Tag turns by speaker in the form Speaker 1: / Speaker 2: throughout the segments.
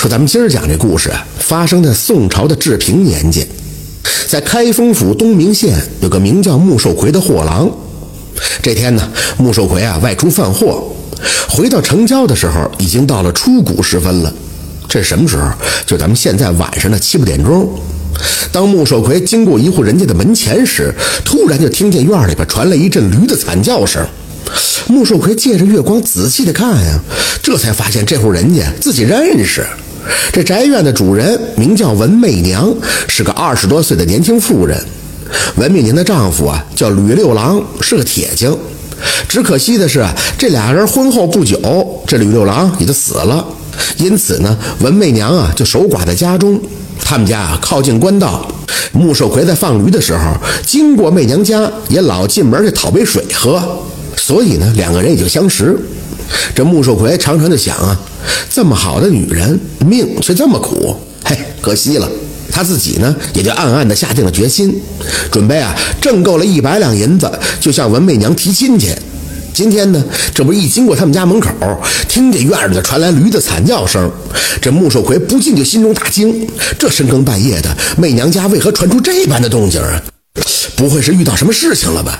Speaker 1: 说咱们今儿讲这故事啊，发生在宋朝的治平年间，在开封府东明县有个名叫穆寿奎的货郎。这天呢，穆寿奎啊外出贩货，回到城郊的时候，已经到了初谷时分了。这是什么时候？就咱们现在晚上的七八点钟。当穆寿奎经过一户人家的门前时，突然就听见院里边传来一阵驴的惨叫声。穆寿奎借着月光仔细的看呀，这才发现这户人家自己认识。这宅院的主人名叫文媚娘，是个二十多岁的年轻妇人。文媚娘的丈夫啊叫吕六郎，是个铁匠。只可惜的是，这俩人婚后不久，这吕六郎也就死了。因此呢，文媚娘啊就守寡在家中。他们家啊靠近官道，穆寿奎在放驴的时候经过媚娘家，也老进门去讨杯水喝，所以呢，两个人也就相识。这穆寿奎常常就想啊，这么好的女人，命却这么苦，嘿，可惜了。他自己呢，也就暗暗地下定了决心，准备啊挣够了一百两银子，就向文媚娘提亲去。今天呢，这不一经过他们家门口，听见院里传来驴的惨叫声，这穆寿奎不禁就心中大惊：这深更半夜的，媚娘家为何传出这般的动静啊？不会是遇到什么事情了吧？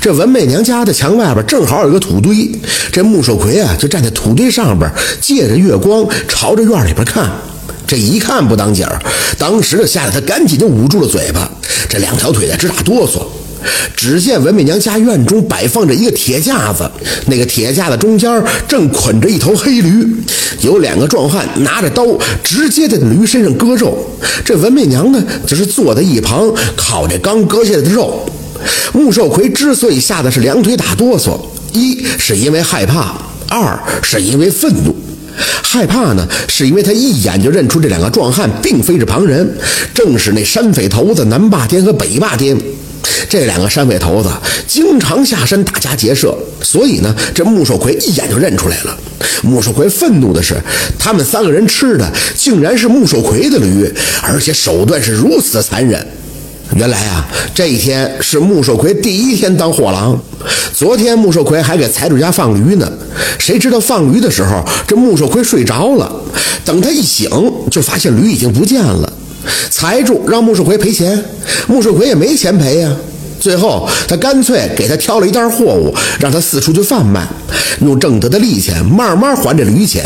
Speaker 1: 这文媚娘家的墙外边正好有个土堆，这穆守奎啊就站在土堆上边，借着月光朝着院里边看。这一看不当景儿，当时就吓得他赶紧就捂住了嘴巴，这两条腿在直打哆嗦。只见文媚娘家院中摆放着一个铁架子，那个铁架子中间正捆着一头黑驴，有两个壮汉拿着刀直接在驴身上割肉。这文媚娘呢，则是坐在一旁烤这刚割下来的肉。穆寿奎之所以吓得是两腿打哆嗦，一是因为害怕，二是因为愤怒。害怕呢，是因为他一眼就认出这两个壮汉并非是旁人，正是那山匪头子南霸天和北霸天。这两个山匪头子经常下山打家劫舍，所以呢，这穆寿奎一眼就认出来了。穆寿奎愤怒的是，他们三个人吃的竟然是穆寿奎的驴，而且手段是如此的残忍。原来啊，这一天是穆寿奎第一天当货郎。昨天穆寿奎还给财主家放驴呢，谁知道放驴的时候，这穆寿奎睡着了。等他一醒，就发现驴已经不见了。财主让穆寿奎赔钱，穆寿奎也没钱赔呀。最后，他干脆给他挑了一袋货物，让他四处去贩卖，用挣得的利钱慢慢还这驴钱。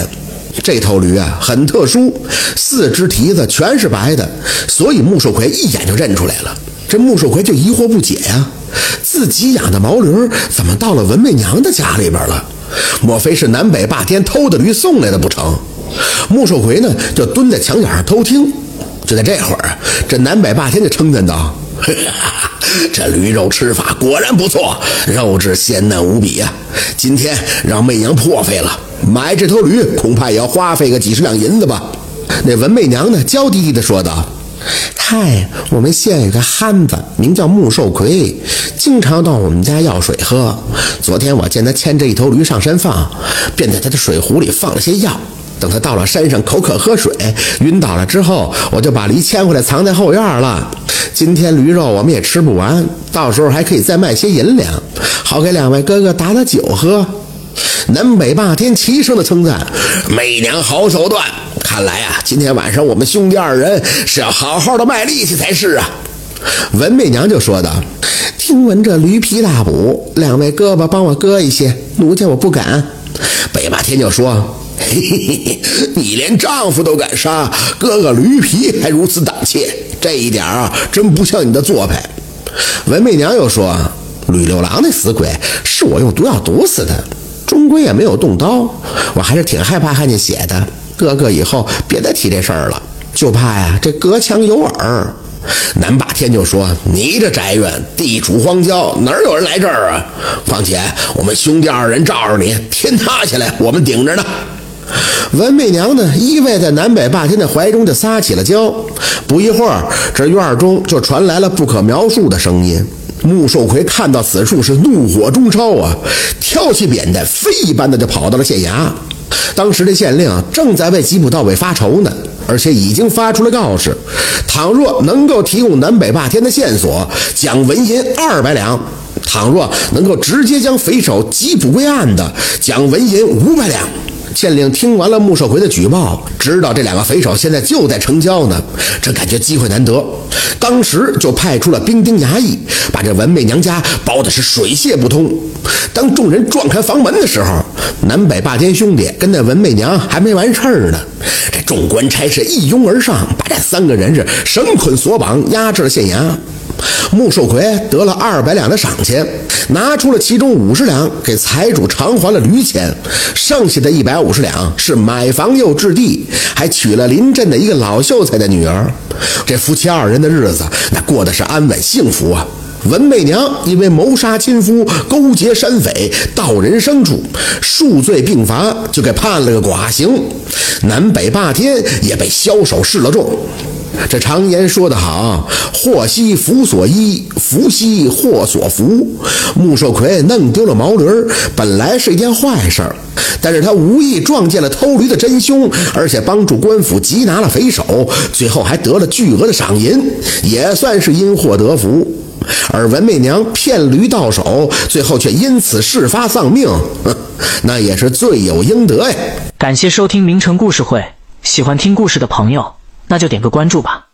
Speaker 1: 这头驴啊，很特殊，四只蹄子全是白的，所以穆寿奎一眼就认出来了。这穆寿奎就疑惑不解呀，自己养的毛驴怎么到了文媚娘的家里边了？莫非是南北霸天偷的驴送来的不成？穆寿奎呢，就蹲在墙角上偷听。就在这会儿，这南北霸天就称赞道：“哈 哈这驴肉吃法果然不错，肉质鲜嫩无比呀！今天让媚娘破费了。”买这头驴恐怕也要花费个几十两银子吧？那文媚娘呢，娇滴滴地说道：“嗨，我们县有个憨子，名叫穆寿奎，经常到我们家要水喝。昨天我见他牵着一头驴上山放，便在他的水壶里放了些药。等他到了山上口渴喝水，晕倒了之后，我就把驴牵回来藏在后院了。今天驴肉我们也吃不完，到时候还可以再卖些银两，好给两位哥哥打打酒喝。”南北霸天齐声的称赞：“媚娘好手段！看来啊，今天晚上我们兄弟二人是要好好的卖力气才是啊。”文媚娘就说道：“听闻这驴皮大补，两位胳膊帮我割一些，奴家我不敢。”北霸天就说：“ 嘿嘿嘿，你连丈夫都敢杀，割个驴皮还如此胆怯，这一点啊，真不像你的做派。”文媚娘又说：“吕六郎那死鬼，是我用毒药毒死的。”终归也没有动刀，我还是挺害怕看见血的。哥哥以后别再提这事儿了，就怕呀这隔墙有耳。南霸天就说：“你这宅院地处荒郊，哪有人来这儿啊？况且我们兄弟二人罩着你，天塌下来我们顶着呢。”文媚娘呢依偎在南北霸天的怀中就撒起了娇。不一会儿，这院中就传来了不可描述的声音。穆寿奎看到此处是怒火中烧啊，挑起扁担，飞一般的就跑到了县衙。当时的县令正在为吉普道伟发愁呢，而且已经发出了告示：倘若能够提供南北霸天的线索，奖纹银二百两；倘若能够直接将匪首缉捕归案的，奖纹银五百两。县令听完了穆寿奎的举报，知道这两个匪首现在就在城郊呢，这感觉机会难得，当时就派出了兵丁衙役，把这文媚娘家包的是水泄不通。当众人撞开房门的时候，南北霸天兄弟跟那文媚娘还没完事儿呢。这众官差是一拥而上，把这三个人是绳捆索绑，押至了县衙。穆寿奎得了二百两的赏钱，拿出了其中五十两给财主偿还了驴钱，剩下的一百五十两是买房又置地，还娶了邻镇的一个老秀才的女儿。这夫妻二人的日子那过得是安稳幸福啊。文媚娘因为谋杀亲夫、勾结山匪、盗人牲畜，数罪并罚，就给判了个寡刑。南北霸天也被枭首示了众。这常言说得好：“祸兮福所依，福兮祸所伏。”穆寿奎弄丢了毛驴，本来是一件坏事儿，但是他无意撞见了偷驴的真凶，而且帮助官府缉拿了匪首，最后还得了巨额的赏银，也算是因祸得福。而文媚娘骗驴到手，最后却因此事发丧命，那也是罪有应得呀。
Speaker 2: 感谢收听名城故事会，喜欢听故事的朋友，那就点个关注吧。